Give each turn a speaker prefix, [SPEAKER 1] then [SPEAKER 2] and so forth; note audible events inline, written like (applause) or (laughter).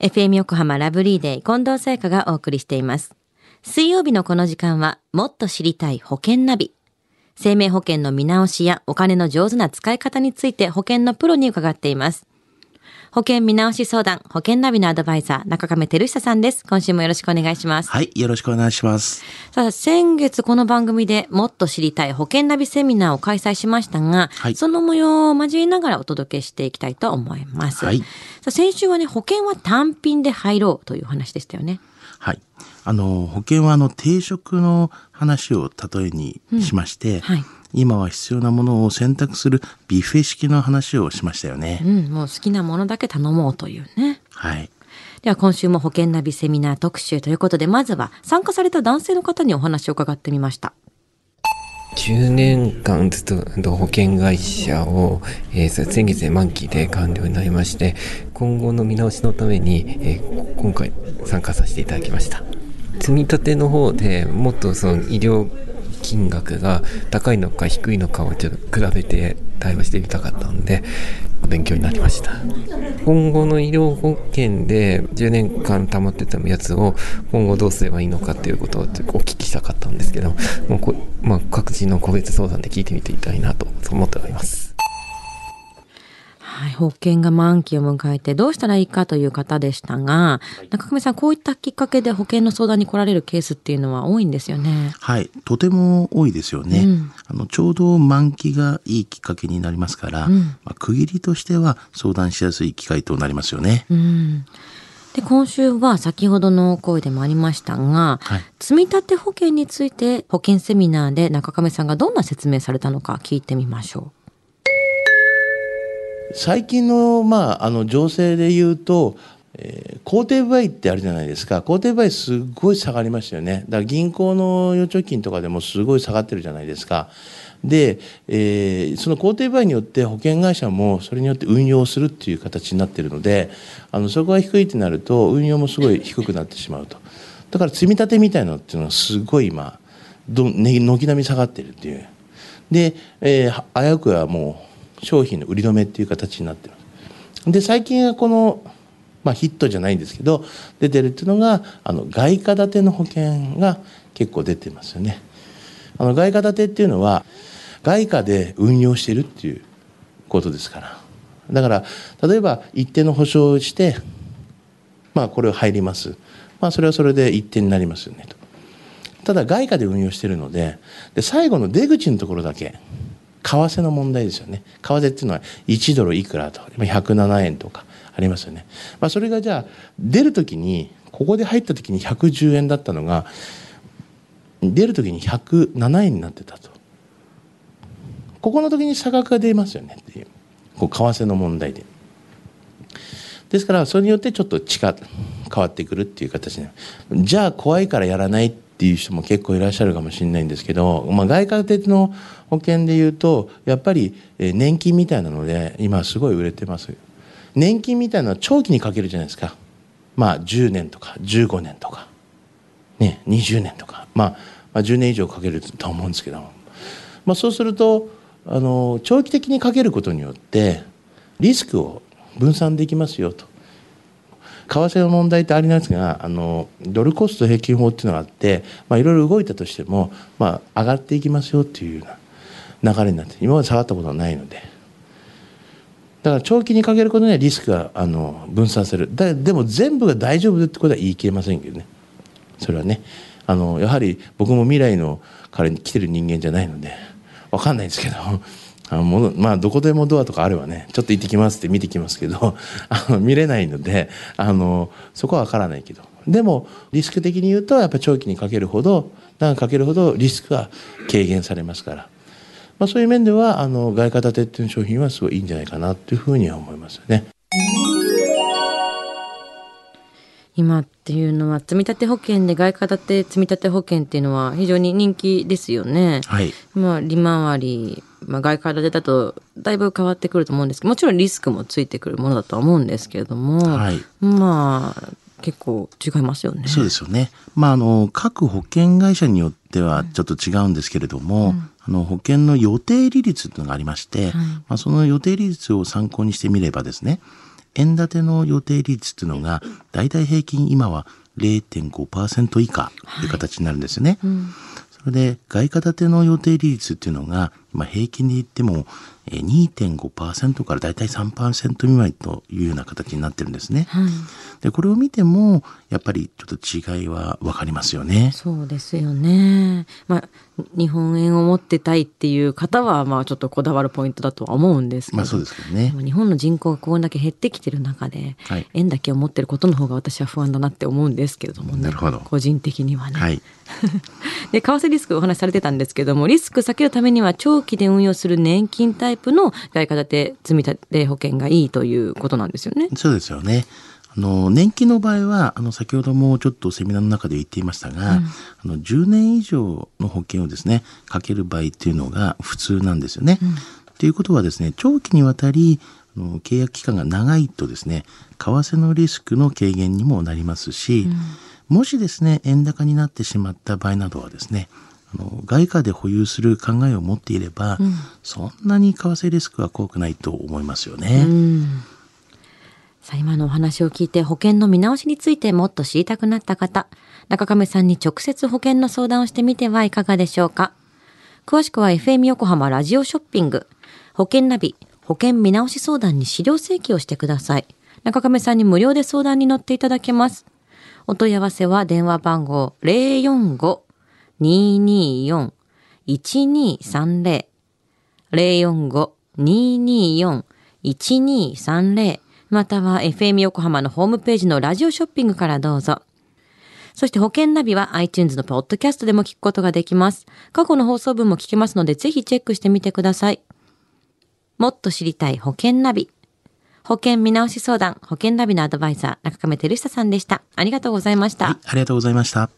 [SPEAKER 1] FM 横浜ラブリーデー近藤沙耶香がお送りしています。水曜日のこの時間は、もっと知りたい保険ナビ。生命保険の見直しやお金の上手な使い方について保険のプロに伺っています。保険見直し相談、保険ナビのアドバイザー、中亀照久さんです。今週もよろしくお願いします。
[SPEAKER 2] はい、よろしくお願いします。
[SPEAKER 1] さあ、先月この番組でもっと知りたい保険ナビセミナーを開催しましたが、
[SPEAKER 2] はい
[SPEAKER 1] その模様を交えながらお届けしていきたいと思います。
[SPEAKER 2] はい
[SPEAKER 1] さあ先週はね、保険は単品で入ろうという話でしたよね。
[SPEAKER 2] はい。あの、保険はあの、定食の話を例えにしまして、
[SPEAKER 1] はい
[SPEAKER 2] 今は必要なものを選択するビュッフェ式の話をしましたよね。
[SPEAKER 1] うん、もう好きなものだけ頼もうというね。
[SPEAKER 2] はい。
[SPEAKER 1] では今週も保険ナビセミナー特集ということで、まずは参加された男性の方にお話を伺ってみました。
[SPEAKER 3] 10年間ずっと保険会社を、えー先月で満期で完了になりまして今後の見直しのために、えー今回参加させていただきました積み立ての方でもっとその医療金額が高いのか低いのかをちょっと比べて対応してみたかったので勉強になりました。今後の医療保険で10年間貯まってたやつを今後どうすればいいのかっていうことをちょっとお聞きしたかったんですけどもうこ、まあ、各自の個別相談で聞いてみてみたいなと思っております。
[SPEAKER 1] はい、保険が満期を迎えてどうしたらいいかという方でしたが、中亀さん、こういったきっかけで保険の相談に来られるケースっていうのは多いんですよね。
[SPEAKER 2] はい。とても多いですよね。
[SPEAKER 1] うん
[SPEAKER 2] あの、ちょうど満期がいいきっかけになりますから、
[SPEAKER 1] うん
[SPEAKER 2] まあ、区切りとしては相談しやすい機会となりますよね。
[SPEAKER 1] うん。で、今週は先ほどの声でもありましたが、
[SPEAKER 2] はい
[SPEAKER 1] 積立保険について保険セミナーで中亀さんがどんな説明されたのか聞いてみましょ
[SPEAKER 2] 最近の、まあ、あの情勢で言うと、えー公定売ってあるじゃないですか。公定売すごい下がりましたよね。だから銀行の預貯金とかでもすごい下がってるじゃないですか。で、えーその公定売によって保険会社もそれによって運用するっていう形になってるのであのそこが低いってなると運用もすごい低くなってしまうと。だから積み立てみたいなのっていうのはすごい今どね軒並み下がってるっていう。で、えー危うくはもう商品の売り止めっていう形になってるで最近はこの、まあ、ヒットじゃないんですけど出てるっていうのがあの外貨建ての保険が結構出てますよね。あの外貨建てっていうのは外貨で運用してるっていうことですから。だから例えば一定の保証をしてまあこれを入ります。まあそれはそれで一定になりますよねと。ただ外貨で運用してるのでで最後の出口のところだけ為替の問題ですよね。為替っていうのは1ドルいくらと107円とかありますよね、まあ、それがじゃあ出る時にここで入った時に110円だったのが出る時に107円になってたと。ここの時に差額が出ますよね。っていうこう為替の問題で。ですからそれによってちょっと地変わってくるっていう形になる。じゃあ怖いからやらないってっていう人も結構いらっしゃるかもしれないんですけど、まあ、外貨建ての保険でいうとやっぱり年金みたいなので今すごい売れてます。年金みたいなのは長期にかけるじゃないですか。まあ10年とか15年とかね20年とか、まあ、まあ10年以上かけると思うんですけど、まあ、そうするとあの長期的にかけることによってリスクを分散できますよと。為替の問題ってありなんですがあのドルコスト平均法っていうのがあって、まあ、いろいろ動いたとしても、まあ、上がっていきますよっていうような流れになって今まで下がったことはないので。だから長期にかけることにはリスクがあの分散する。だでも全部が大丈夫ってことは言い切れませんけどね。それはね。あのやはり僕も未来の彼に来てる人間じゃないのでわかんないんですけど。あのものまあどこでもドアとかあればねちょっと行ってきますって見てきますけど (laughs) あの見れないのであのそこはわからないけどでもリスク的に言うとやっぱ長期にかけるほど長くかけるほどリスクが軽減されますから、まあ、そういう面ではあの外貨建てっていう商品はすごいいいんじゃないかなというふうには思いますよね。
[SPEAKER 1] 今っていうのは積立保険で外貨建て積立保険っていうのは非常に人気ですよね。
[SPEAKER 2] はい
[SPEAKER 1] まあ利回り、まあ、外貨建てだとだいぶ変わってくると思うんですけどもちろんリスクもついてくるものだとは思うんですけれども、
[SPEAKER 2] はい
[SPEAKER 1] まあ結構違いますよね。
[SPEAKER 2] そうですよね。まあ、あの、各保険会社によってはちょっと違うんですけれども、あの、保険の予定利率というのがありまして、まあ、その予定利率を参考にしてみればですね、円建ての予定率っていうのが、大体平均今は0.5%以下という形になるんですよね。
[SPEAKER 1] うん
[SPEAKER 2] それで、外貨建ての予定利率っていうのが、まあ、平均で言ってもえー2.5%からだいたい3%未満というような形になってるんですね。
[SPEAKER 1] はい。
[SPEAKER 2] で、これを見ても、やっぱりちょっと違いはわかりますよね。
[SPEAKER 1] そうですよね。まあ、日本円を持ってたいっていう方は、まあちょっとこだわるポイントだとは思うんですけど。
[SPEAKER 2] まあそうですけどね。
[SPEAKER 1] まあ日本の人口がこれだけ減ってきてる中で、
[SPEAKER 2] はい
[SPEAKER 1] 円だけを持ってることの方が私は不安だなって思うんですけれどもね。
[SPEAKER 2] なるほど
[SPEAKER 1] 個人的にはね。
[SPEAKER 2] はい。(laughs)
[SPEAKER 1] で、為替リスクお話しされてたんですけども、リスク避けるためには長期で運用する年金タイプの外貨建て積み立て保険がいいということなんですよね。
[SPEAKER 2] そうですよね。あの年金の場合はあの先ほどもちょっとセミナーの中で言っていましたが、あの10年以上の保険をですねかける場合っていうのが普通なんですよね。ということはですね長期にわたりあの契約期間が長いとですね為替のリスクの軽減にもなりますし、もしですね円高になってしまった場合などはですねあの外貨で保有する考えを持っていれば、そんなに為替リスクは怖くないと思いますよね。
[SPEAKER 1] うんさあ今のお話を聞いて保険の見直しについてもっと知りたくなった方、中亀さんに直接保険の相談をしてみてはいかがでしょうか。詳しくは FM 横浜ラジオショッピング、保険ナビ、保険見直し相談に資料請求をしてください。中亀さんに無料で相談に乗っていただけます。お問い合わせは電話番号045-224-1230 045-224-1230または FM 横浜のホームページのラジオショッピングからどうぞ。そして保険ナビは iTunes のポッドキャストでも聞くことができます。過去の放送分も聞けますのでぜひチェックしてみてください。もっと知りたい保険ナビ。保険見直し相談、保険ナビのアドバイザー、中亀照久さんでした。ありがとうございました。
[SPEAKER 2] はい、ありがとうございました。